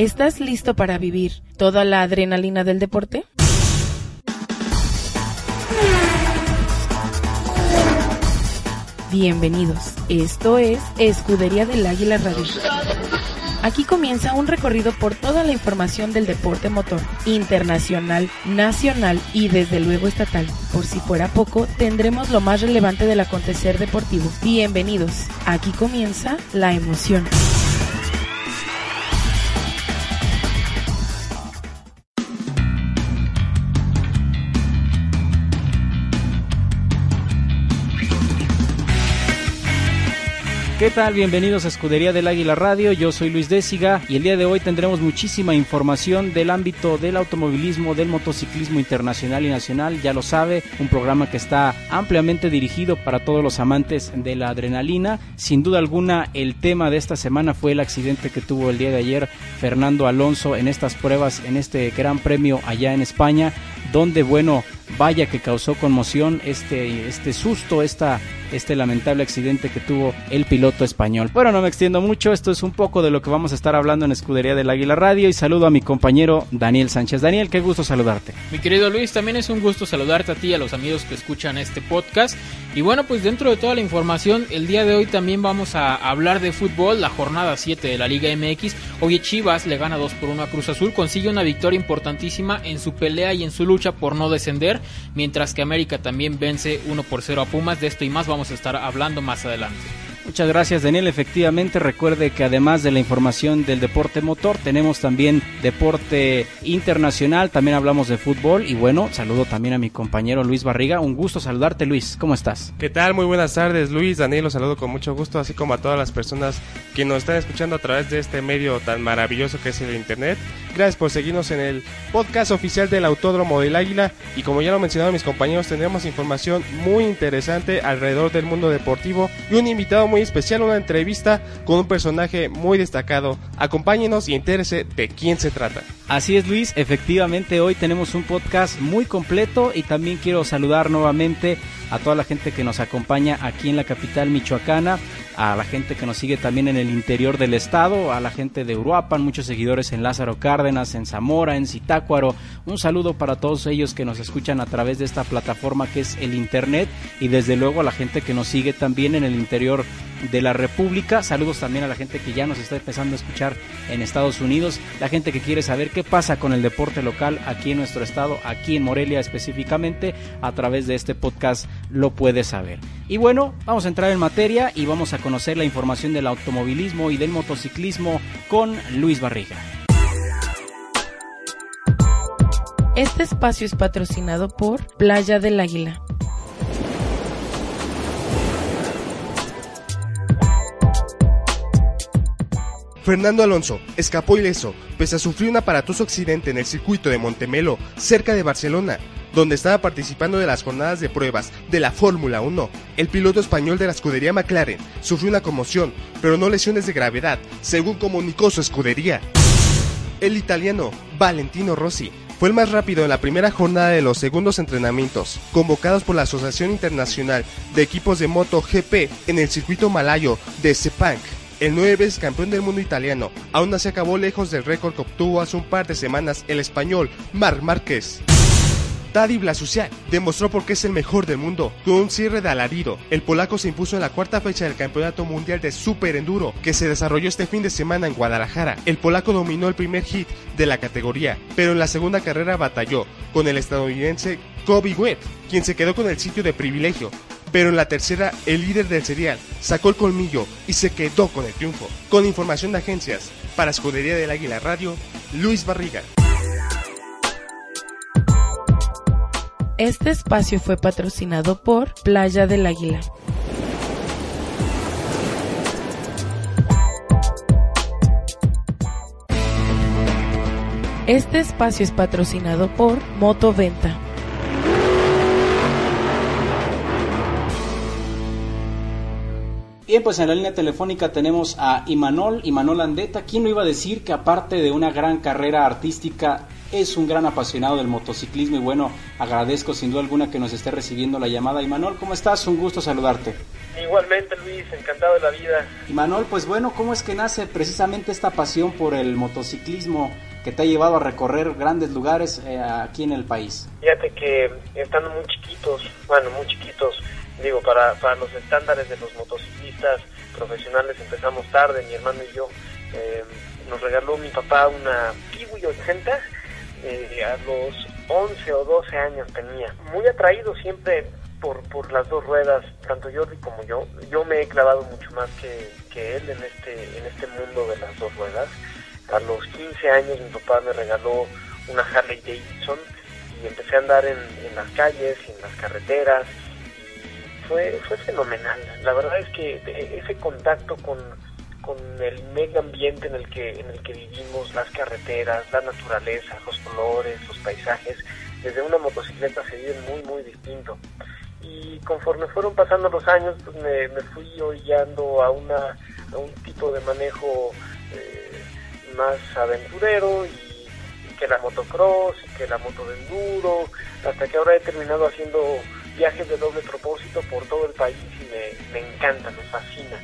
¿Estás listo para vivir toda la adrenalina del deporte? Bienvenidos. Esto es Escudería del Águila Radio. Aquí comienza un recorrido por toda la información del deporte motor, internacional, nacional y desde luego estatal. Por si fuera poco, tendremos lo más relevante del acontecer deportivo. Bienvenidos. Aquí comienza la emoción. ¿Qué tal? Bienvenidos a Escudería del Águila Radio. Yo soy Luis Désiga y el día de hoy tendremos muchísima información del ámbito del automovilismo, del motociclismo internacional y nacional. Ya lo sabe, un programa que está ampliamente dirigido para todos los amantes de la adrenalina. Sin duda alguna, el tema de esta semana fue el accidente que tuvo el día de ayer Fernando Alonso en estas pruebas, en este Gran Premio allá en España, donde, bueno, vaya que causó conmoción este, este susto, esta, este lamentable accidente que tuvo el piloto español. Bueno, no me extiendo mucho, esto es un poco de lo que vamos a estar hablando en Escudería del Águila Radio y saludo a mi compañero Daniel Sánchez. Daniel, qué gusto saludarte. Mi querido Luis, también es un gusto saludarte a ti y a los amigos que escuchan este podcast. Y bueno, pues dentro de toda la información, el día de hoy también vamos a hablar de fútbol, la jornada 7 de la Liga MX. Hoy Chivas le gana 2 por 1 a Cruz Azul, consigue una victoria importantísima en su pelea y en su lucha por no descender mientras que América también vence 1 por 0 a Pumas. De esto y más vamos a estar hablando más adelante. Muchas gracias Daniel. Efectivamente, recuerde que además de la información del deporte motor, tenemos también deporte internacional, también hablamos de fútbol y bueno, saludo también a mi compañero Luis Barriga. Un gusto saludarte Luis, ¿cómo estás? ¿Qué tal? Muy buenas tardes Luis, Daniel, los saludo con mucho gusto, así como a todas las personas que nos están escuchando a través de este medio tan maravilloso que es el Internet. Gracias por seguirnos en el podcast oficial del Autódromo del Águila y como ya lo mencionaron mis compañeros, tendremos información muy interesante alrededor del mundo deportivo y un invitado muy especial, una entrevista con un personaje muy destacado. Acompáñenos y entérese de quién se trata. Así es Luis, efectivamente hoy tenemos un podcast muy completo y también quiero saludar nuevamente a toda la gente que nos acompaña aquí en la capital michoacana, a la gente que nos sigue también en el interior del estado, a la gente de Uruapan, muchos seguidores en Lázaro Cárdenas, en Zamora, en Zitácuaro. Un saludo para todos ellos que nos escuchan a través de esta plataforma que es el Internet y desde luego a la gente que nos sigue también en el interior de la República. Saludos también a la gente que ya nos está empezando a escuchar en Estados Unidos, la gente que quiere saber qué pasa con el deporte local aquí en nuestro estado, aquí en Morelia específicamente, a través de este podcast lo puede saber. Y bueno, vamos a entrar en materia y vamos a conocer la información del automovilismo y del motociclismo con Luis Barriga. Este espacio es patrocinado por Playa del Águila. Fernando Alonso escapó ileso pese a sufrir un aparatoso accidente en el circuito de Montemelo, cerca de Barcelona, donde estaba participando de las jornadas de pruebas de la Fórmula 1. El piloto español de la escudería McLaren sufrió una conmoción, pero no lesiones de gravedad, según comunicó su escudería. El italiano Valentino Rossi fue el más rápido en la primera jornada de los segundos entrenamientos, convocados por la Asociación Internacional de Equipos de Moto GP en el circuito malayo de Sepang. El nueve veces campeón del mundo italiano aún así acabó lejos del récord que obtuvo hace un par de semanas el español Marc Márquez. Tadej Blasuciak demostró por qué es el mejor del mundo. Con un cierre de alarido, el polaco se impuso en la cuarta fecha del Campeonato Mundial de Super Enduro que se desarrolló este fin de semana en Guadalajara. El polaco dominó el primer hit de la categoría, pero en la segunda carrera batalló con el estadounidense Kobe Webb, quien se quedó con el sitio de privilegio pero en la tercera el líder del serial sacó el colmillo y se quedó con el triunfo. Con información de agencias, para Escudería del Águila Radio, Luis Barriga. Este espacio fue patrocinado por Playa del Águila. Este espacio es patrocinado por Motoventa. Bien, pues en la línea telefónica tenemos a Imanol, Imanol Andeta. ¿Quién lo iba a decir que aparte de una gran carrera artística es un gran apasionado del motociclismo y bueno, agradezco sin duda alguna que nos esté recibiendo la llamada. Imanol, ¿cómo estás? Un gusto saludarte. Igualmente Luis, encantado de la vida. Imanol, pues bueno, ¿cómo es que nace precisamente esta pasión por el motociclismo que te ha llevado a recorrer grandes lugares eh, aquí en el país? Fíjate que estando muy chiquitos, bueno, muy chiquitos, digo, para, para los estándares de los motociclistas profesionales empezamos tarde, mi hermano y yo. Eh, nos regaló mi papá una Kiwi 80 eh, a los 11 o 12 años tenía. Muy atraído siempre por, por las dos ruedas, tanto Jordi como yo. Yo me he clavado mucho más que, que él en este, en este mundo de las dos ruedas. A los 15 años mi papá me regaló una Harley Davidson y empecé a andar en, en las calles, en las carreteras. Fue, fue fenomenal. La verdad es que ese contacto con, el medio ambiente en el que en el que vivimos, las carreteras, la naturaleza, los colores, los paisajes, desde una motocicleta se vive muy muy distinto. Y conforme fueron pasando los años, pues me, fui orillando a a un tipo de manejo eh, más aventurero y, y, que la motocross y que la moto de enduro, hasta que ahora he terminado haciendo viajes de doble propósito por todo el país y me, me encanta, me fascina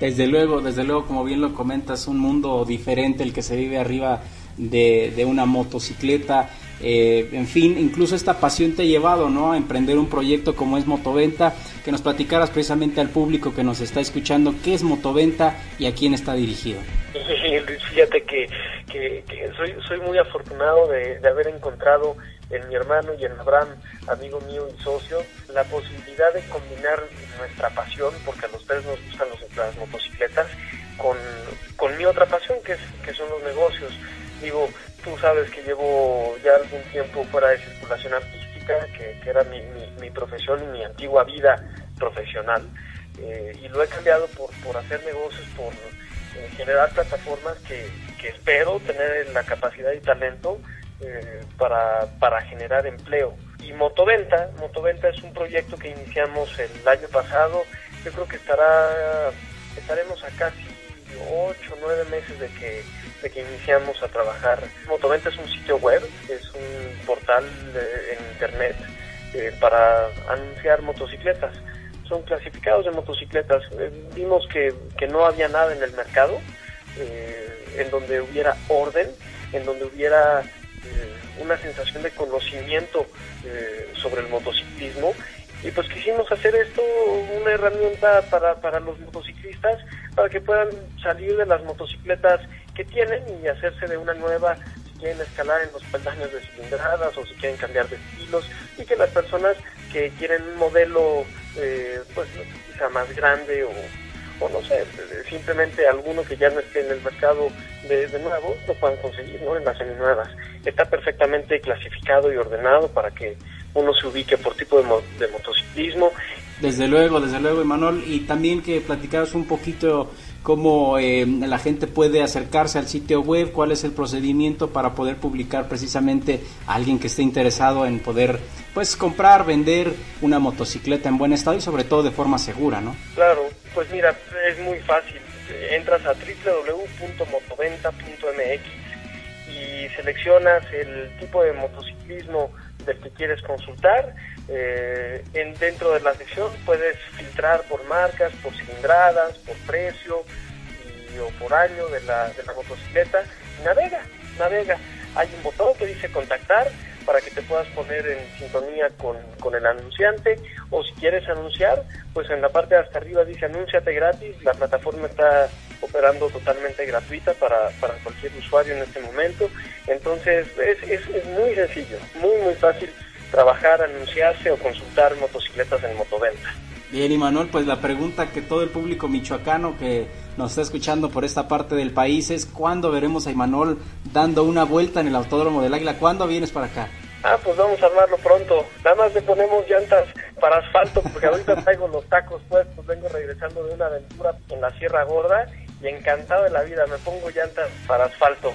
desde luego, desde luego, como bien lo comentas, un mundo diferente el que se vive arriba de, de una motocicleta. Eh, en fin, incluso esta pasión te ha llevado ¿no? a emprender un proyecto como es Motoventa, que nos platicaras precisamente al público que nos está escuchando qué es Motoventa y a quién está dirigido. Fíjate que, que, que soy, soy muy afortunado de, de haber encontrado en mi hermano y en Abraham, amigo mío y socio, la posibilidad de combinar nuestra pasión, porque a los tres nos gustan los, las motocicletas, con, con mi otra pasión, que, es, que son los negocios. Digo, tú sabes que llevo ya algún tiempo fuera de circulación artística, que, que era mi, mi, profesión y mi antigua vida profesional, eh, y lo he cambiado por, por hacer negocios, por eh, generar plataformas que, que espero tener la capacidad y talento eh, para, para generar empleo. Y Motoventa, Motoventa es un proyecto que iniciamos el año pasado, yo creo que estará, estaremos a casi 8 o 9 meses de que, de que iniciamos a trabajar. Motoventa es un sitio web, es un portal eh, en internet eh, para anunciar motocicletas. Son clasificados de motocicletas. Eh, vimos que, que, no había nada en el mercado en donde hubiera orden, en donde hubiera una sensación de conocimiento eh, sobre el motociclismo. Y pues quisimos hacer esto una herramienta para, para los motociclistas para que puedan salir de las motocicletas que tienen y hacerse de una nueva si quieren escalar en los peldaños de cilindradas o si quieren cambiar de estilos y que las personas que quieren un modelo eh, pues quizá más grande o o no sé, simplemente alguno que ya no esté en el mercado de, de nuevo lo puedan conseguir ¿no? en las seminuevas. Está perfectamente clasificado y ordenado para que uno se ubique por tipo de, mo de motociclismo. Desde luego, desde luego, Emanuel, y también que platicaras un poquito cómo eh, la gente puede acercarse al sitio web, cuál es el procedimiento para poder publicar precisamente a alguien que esté interesado en poder pues comprar, vender una motocicleta en buen estado y sobre todo de forma segura, ¿no? Claro, pues mira, es muy fácil. Entras a www.motoventa.mx y seleccionas el tipo de motociclismo del que quieres consultar. Eh, en, dentro de la sección puedes filtrar por marcas, por cilindradas, por precio o por año de la, de la motocicleta. Navega, navega. Hay un botón que dice contactar para que te puedas poner en sintonía con, con, el anunciante o si quieres anunciar, pues en la parte de hasta arriba dice anúnciate gratis, la plataforma está operando totalmente gratuita para, para cualquier usuario en este momento, entonces es, es, es muy sencillo, muy muy fácil trabajar, anunciarse o consultar motocicletas en Motoventa. Bien, y Manuel, pues la pregunta que todo el público michoacano que nos está escuchando por esta parte del país es ¿cuándo veremos a Imanol dando una vuelta en el Autódromo del Águila? ¿Cuándo vienes para acá? Ah, pues vamos a armarlo pronto. Nada más le ponemos llantas para asfalto porque ahorita traigo los tacos puestos, vengo regresando de una aventura en la Sierra Gorda y encantado de la vida, me pongo llantas para asfalto.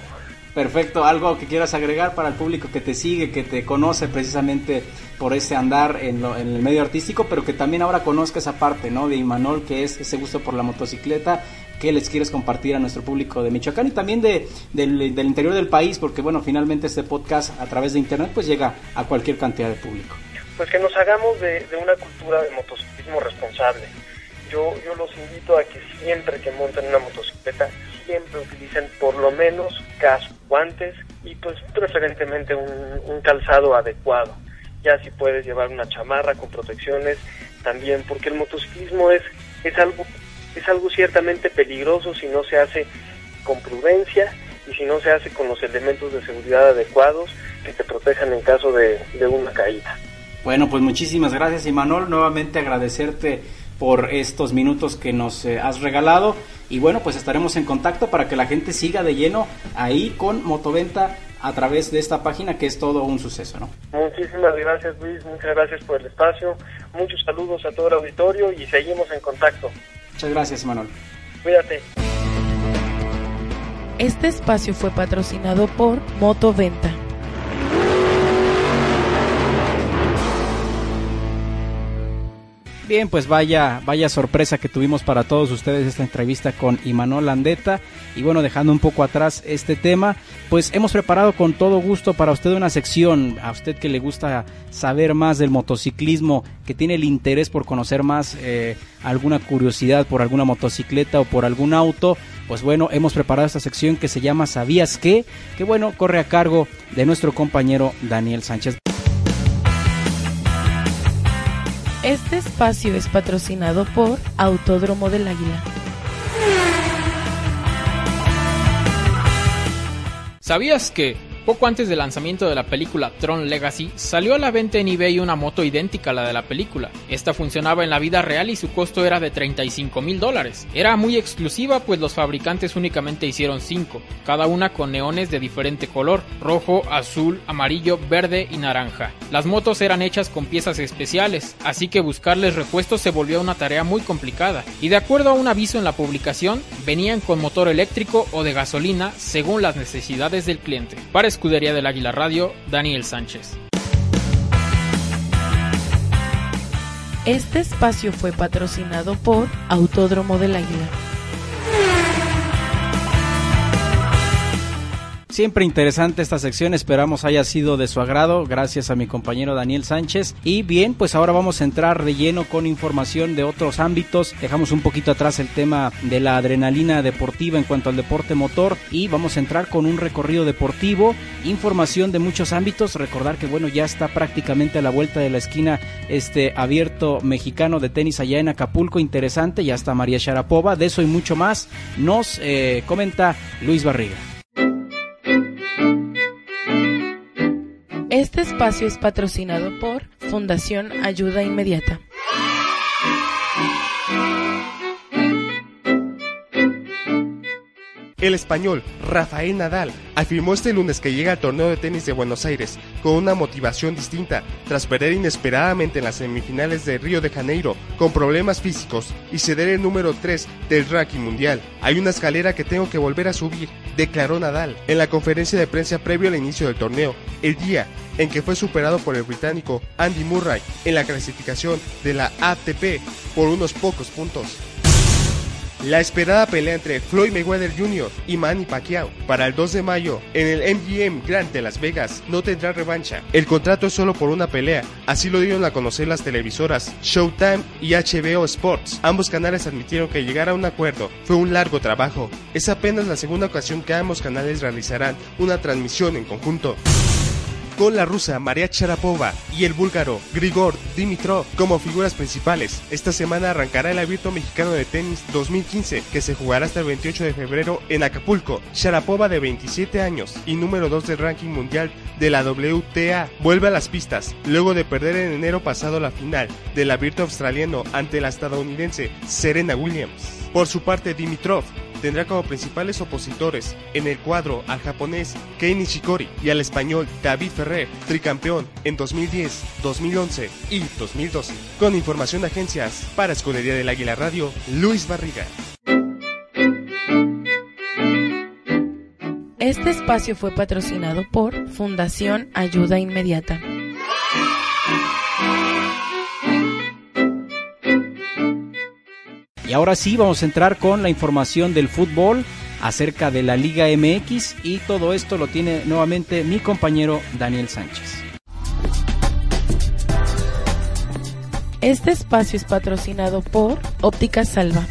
Perfecto, algo que quieras agregar para el público que te sigue, que te conoce precisamente por ese andar en, el medio artístico, pero que también ahora conozca esa parte, ¿no? De Imanol, que es ese gusto por la motocicleta, que les quieres compartir a nuestro público de Michoacán y también de, del, interior del país, porque bueno, finalmente este podcast a través de internet pues llega a cualquier cantidad de público. Pues que nos hagamos de, de una cultura de motociclismo responsable. Yo, yo los invito a que siempre que monten una motocicleta siempre utilicen por lo menos casco, guantes y pues preferentemente un, calzado adecuado. Ya si puedes llevar una chamarra con protecciones también, porque el motociclismo es, es algo es algo ciertamente peligroso si no se hace con prudencia y si no se hace con los elementos de seguridad adecuados que te protejan en caso de, de una caída. Bueno, pues muchísimas gracias, Imanol. Nuevamente agradecerte por estos minutos que nos eh, has regalado. Y bueno, pues estaremos en contacto para que la gente siga de lleno ahí con Motoventa a través de esta página que es todo un suceso, ¿no? Muchísimas gracias Luis, muchas gracias por el espacio, muchos saludos a todo el auditorio y seguimos en contacto. Muchas gracias Manuel. Cuídate. Este espacio fue patrocinado por Motoventa. Bien, pues vaya, vaya sorpresa que tuvimos para todos ustedes esta entrevista con Imanol Landeta. Y bueno, dejando un poco atrás este tema, pues hemos preparado con todo gusto para usted una sección, a usted que le gusta saber más del motociclismo, que tiene el interés por conocer más eh, alguna curiosidad por alguna motocicleta o por algún auto. Pues bueno, hemos preparado esta sección que se llama ¿Sabías qué? Que bueno, corre a cargo de nuestro compañero Daniel Sánchez. Espacio es patrocinado por Autódromo del Águila. ¿Sabías que poco antes del lanzamiento de la película Tron Legacy, salió a la venta en eBay una moto idéntica a la de la película. Esta funcionaba en la vida real y su costo era de 35 mil dólares. Era muy exclusiva pues los fabricantes únicamente hicieron 5, cada una con neones de diferente color, rojo, azul, amarillo, verde y naranja. Las motos eran hechas con piezas especiales, así que buscarles repuestos se volvió una tarea muy complicada. Y de acuerdo a un aviso en la publicación, venían con motor eléctrico o de gasolina según las necesidades del cliente. Escudería del Águila Radio, Daniel Sánchez. Este espacio fue patrocinado por Autódromo del Águila. Siempre interesante esta sección, esperamos haya sido de su agrado, gracias a mi compañero Daniel Sánchez. Y bien, pues ahora vamos a entrar de lleno con información de otros ámbitos. Dejamos un poquito atrás el tema de la adrenalina deportiva en cuanto al deporte motor y vamos a entrar con un recorrido deportivo, información de muchos ámbitos. Recordar que bueno, ya está prácticamente a la vuelta de la esquina este abierto mexicano de tenis allá en Acapulco, interesante, ya está María Sharapova, de eso y mucho más nos eh, comenta Luis Barriga. Este espacio es patrocinado por Fundación Ayuda Inmediata. El español Rafael Nadal afirmó este lunes que llega al torneo de tenis de Buenos Aires con una motivación distinta tras perder inesperadamente en las semifinales de Río de Janeiro con problemas físicos y ceder el número 3 del ranking mundial. Hay una escalera que tengo que volver a subir, declaró Nadal en la conferencia de prensa previo al inicio del torneo, el día en que fue superado por el británico Andy Murray en la clasificación de la ATP por unos pocos puntos. La esperada pelea entre Floyd Mayweather Jr. y Manny Pacquiao para el 2 de mayo en el MGM Grand de Las Vegas no tendrá revancha. El contrato es solo por una pelea, así lo dieron a conocer las televisoras Showtime y HBO Sports. Ambos canales admitieron que llegar a un acuerdo fue un largo trabajo. Es apenas la segunda ocasión que ambos canales realizarán una transmisión en conjunto con la rusa María Charapova y el búlgaro Grigor Dimitrov como figuras principales. Esta semana arrancará el Abierto Mexicano de Tenis 2015 que se jugará hasta el 28 de febrero en Acapulco. Sharapova de 27 años y número 2 del ranking mundial de la WTA vuelve a las pistas luego de perder en enero pasado la final del Abierto australiano ante la estadounidense Serena Williams. Por su parte, Dimitrov tendrá como principales opositores en el cuadro al japonés Kei Nishikori y al español David Ferrer, tricampeón en 2010, 2011 y 2012. Con información de agencias para Escudería del Águila Radio, Luis Barriga. Este espacio fue patrocinado por Fundación Ayuda Inmediata. Y ahora sí, vamos a entrar con la información del fútbol acerca de la Liga MX y todo esto lo tiene nuevamente mi compañero Daniel Sánchez. Este espacio es patrocinado por Óptica Salva.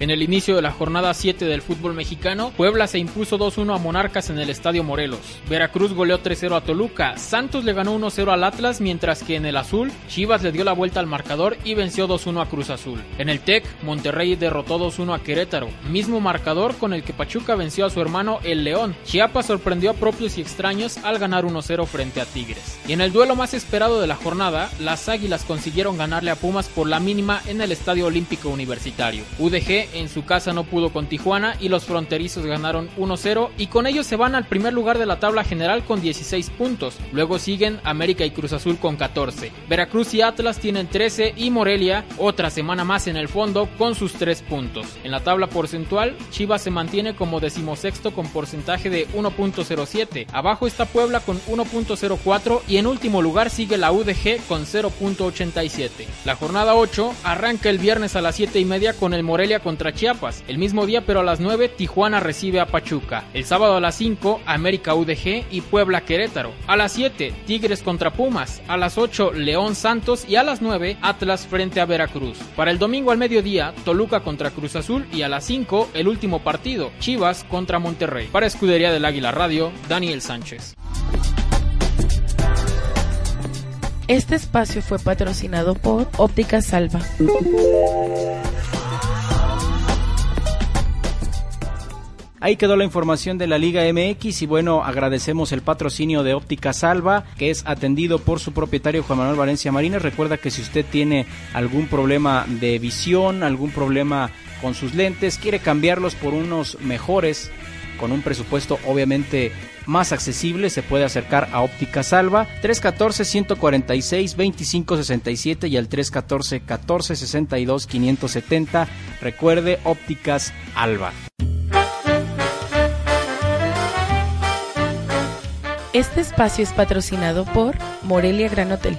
En el inicio de la jornada 7 del fútbol mexicano, Puebla se impuso 2-1 a Monarcas en el Estadio Morelos. Veracruz goleó 3-0 a Toluca. Santos le ganó 1-0 al Atlas, mientras que en el azul, Chivas le dio la vuelta al marcador y venció 2-1 a Cruz Azul. En el TEC, Monterrey derrotó 2-1 a Querétaro, mismo marcador con el que Pachuca venció a su hermano el León. Chiapas sorprendió a propios y extraños al ganar 1-0 frente a Tigres. Y en el duelo más esperado de la jornada, las Águilas consiguieron ganarle a Pumas por la mínima en el Estadio Olímpico Universitario. UDG en su casa no pudo con Tijuana y los fronterizos ganaron 1-0 y con ellos se van al primer lugar de la tabla general con 16 puntos. Luego siguen América y Cruz Azul con 14. Veracruz y Atlas tienen 13 y Morelia otra semana más en el fondo con sus 3 puntos. En la tabla porcentual, Chivas se mantiene como decimosexto con porcentaje de 1.07. Abajo está Puebla con 1.04 y en último lugar sigue la UDG con 0.87. La jornada 8 arranca el viernes a las 7 y media con el Morelia con Chiapas. El mismo día, pero a las 9, Tijuana recibe a Pachuca. El sábado a las 5, América UDG y Puebla Querétaro. A las 7, Tigres contra Pumas. A las 8, León Santos y a las 9, Atlas frente a Veracruz. Para el domingo al mediodía, Toluca contra Cruz Azul y a las 5, el último partido, Chivas contra Monterrey. Para Escudería del Águila Radio, Daniel Sánchez. Este espacio fue patrocinado por Óptica Salva. Ahí quedó la información de la Liga MX y bueno, agradecemos el patrocinio de Óptica Salva, que es atendido por su propietario Juan Manuel Valencia Marínez. Recuerda que si usted tiene algún problema de visión, algún problema con sus lentes, quiere cambiarlos por unos mejores, con un presupuesto obviamente más accesible, se puede acercar a Óptica Salva 314-146-2567 y al 314-1462-570. Recuerde Ópticas Alba. Este espacio es patrocinado por Morelia Gran Hotel.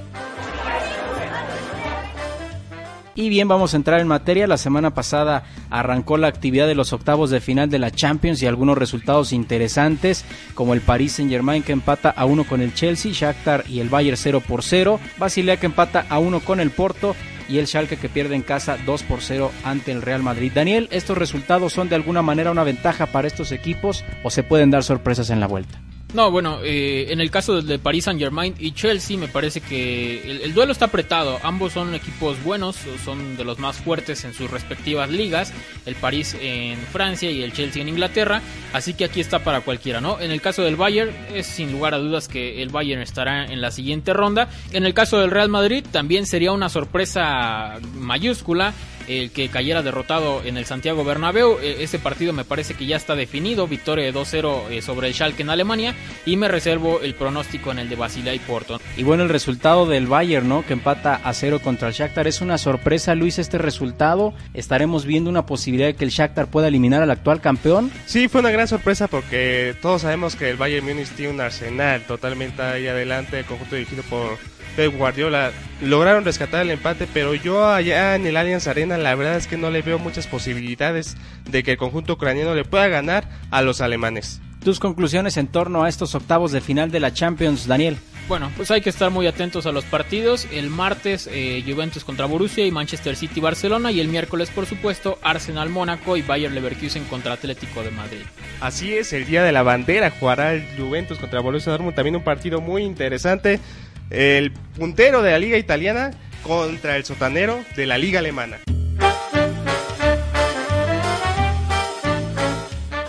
Y bien, vamos a entrar en materia. La semana pasada arrancó la actividad de los octavos de final de la Champions y algunos resultados interesantes, como el Paris Saint Germain que empata a uno con el Chelsea, Shakhtar y el Bayern 0 por 0, Basilea que empata a uno con el Porto y el Schalke que pierde en casa 2 por 0 ante el Real Madrid. Daniel, ¿estos resultados son de alguna manera una ventaja para estos equipos o se pueden dar sorpresas en la vuelta? No, bueno, eh, en el caso de Paris Saint Germain y Chelsea me parece que el, duelo está apretado. Ambos son equipos buenos, son de los más fuertes en sus respectivas ligas. El París en Francia y el Chelsea en Inglaterra. Así que aquí está para cualquiera, ¿no? En el caso del Bayern es sin lugar a dudas que el Bayern estará en la siguiente ronda. En el caso del Real Madrid también sería una sorpresa mayúscula el que cayera derrotado en el Santiago Bernabéu. E, ese partido me parece que ya está definido, victoria de 2-0 eh, sobre el Schalke en Alemania y me reservo el pronóstico en el de Basilea y Porto. Y bueno, el resultado del Bayern, ¿no? Que empata a 0 contra el Shakhtar es una sorpresa, Luis, este resultado. ¿Estaremos viendo una posibilidad de que el Shakhtar pueda eliminar al actual campeón? Sí, fue una gran sorpresa porque todos sabemos que el Bayern Múnich tiene un arsenal totalmente ahí adelante, el conjunto dirigido por Pep Guardiola lograron rescatar el empate, pero yo allá en el Allianz Arena la verdad es que no le veo muchas posibilidades de que el conjunto ucraniano le pueda ganar a los alemanes. Tus conclusiones en torno a estos octavos de final de la Champions, Daniel. Bueno, pues hay que estar muy atentos a los partidos. El martes eh, Juventus contra Borussia y Manchester City Barcelona y el miércoles por supuesto Arsenal Mónaco y Bayer Leverkusen contra Atlético de Madrid. Así es, el día de la bandera jugará el Juventus contra Borussia Dortmund, también un partido muy interesante el puntero de la liga italiana contra el sotanero de la liga alemana.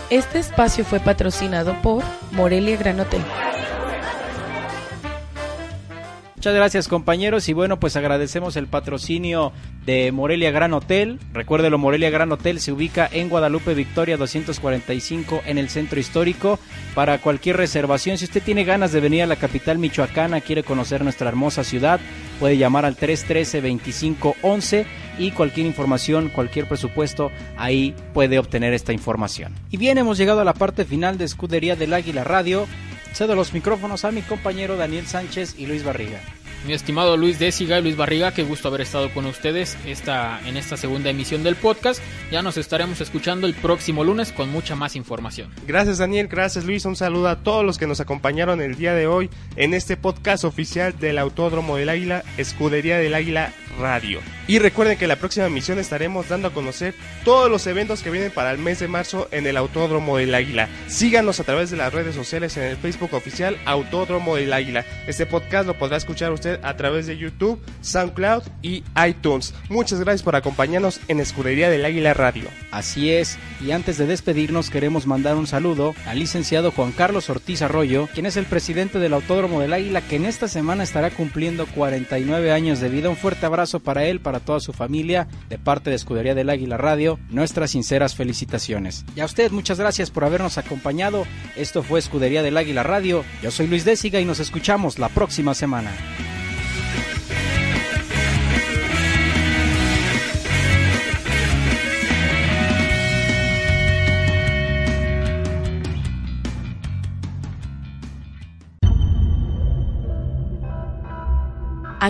Este espacio fue patrocinado por Morelia Gran Hotel. Muchas gracias compañeros y bueno pues agradecemos el patrocinio de Morelia Gran Hotel. Recuérdelo, Morelia Gran Hotel se ubica en Guadalupe Victoria 245 en el centro histórico. Para cualquier reservación, si usted tiene ganas de venir a la capital michoacana, quiere conocer nuestra hermosa ciudad, puede llamar al 313-2511 y cualquier información, cualquier presupuesto, ahí puede obtener esta información. Y bien, hemos llegado a la parte final de Escudería del Águila Radio. Cedo los micrófonos a mi compañero Daniel Sánchez y Luis Barriga. Mi estimado Luis Désiga y Luis Barriga, qué gusto haber estado con ustedes esta, en esta segunda emisión del podcast. Ya nos estaremos escuchando el próximo lunes con mucha más información. Gracias Daniel, gracias Luis, un saludo a todos los que nos acompañaron el día de hoy en este podcast oficial del Autódromo del Águila, Escudería del Águila Radio. Y recuerden que la próxima emisión estaremos dando a conocer todos los eventos que vienen para el mes de marzo en el Autódromo del Águila. Síganos a través de las redes sociales en el Facebook oficial Autódromo del Águila. Este podcast lo podrá escuchar usted a través de YouTube, SoundCloud y iTunes. Muchas gracias por acompañarnos en Escudería del Águila Radio. Así es, y antes de despedirnos queremos mandar un saludo al licenciado Juan Carlos Ortiz Arroyo, quien es el presidente del Autódromo del Águila, que en esta semana estará cumpliendo 49 años de vida. Un fuerte abrazo para él, para toda su familia, de parte de Escudería del Águila Radio, nuestras sinceras felicitaciones. Y a usted muchas gracias por habernos acompañado. Esto fue Escudería del Águila Radio. Yo soy Luis Désiga y nos escuchamos la próxima semana.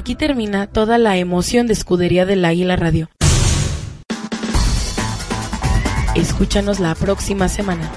Aquí termina toda la emoción de Escudería del Águila Radio. Escúchanos la próxima semana.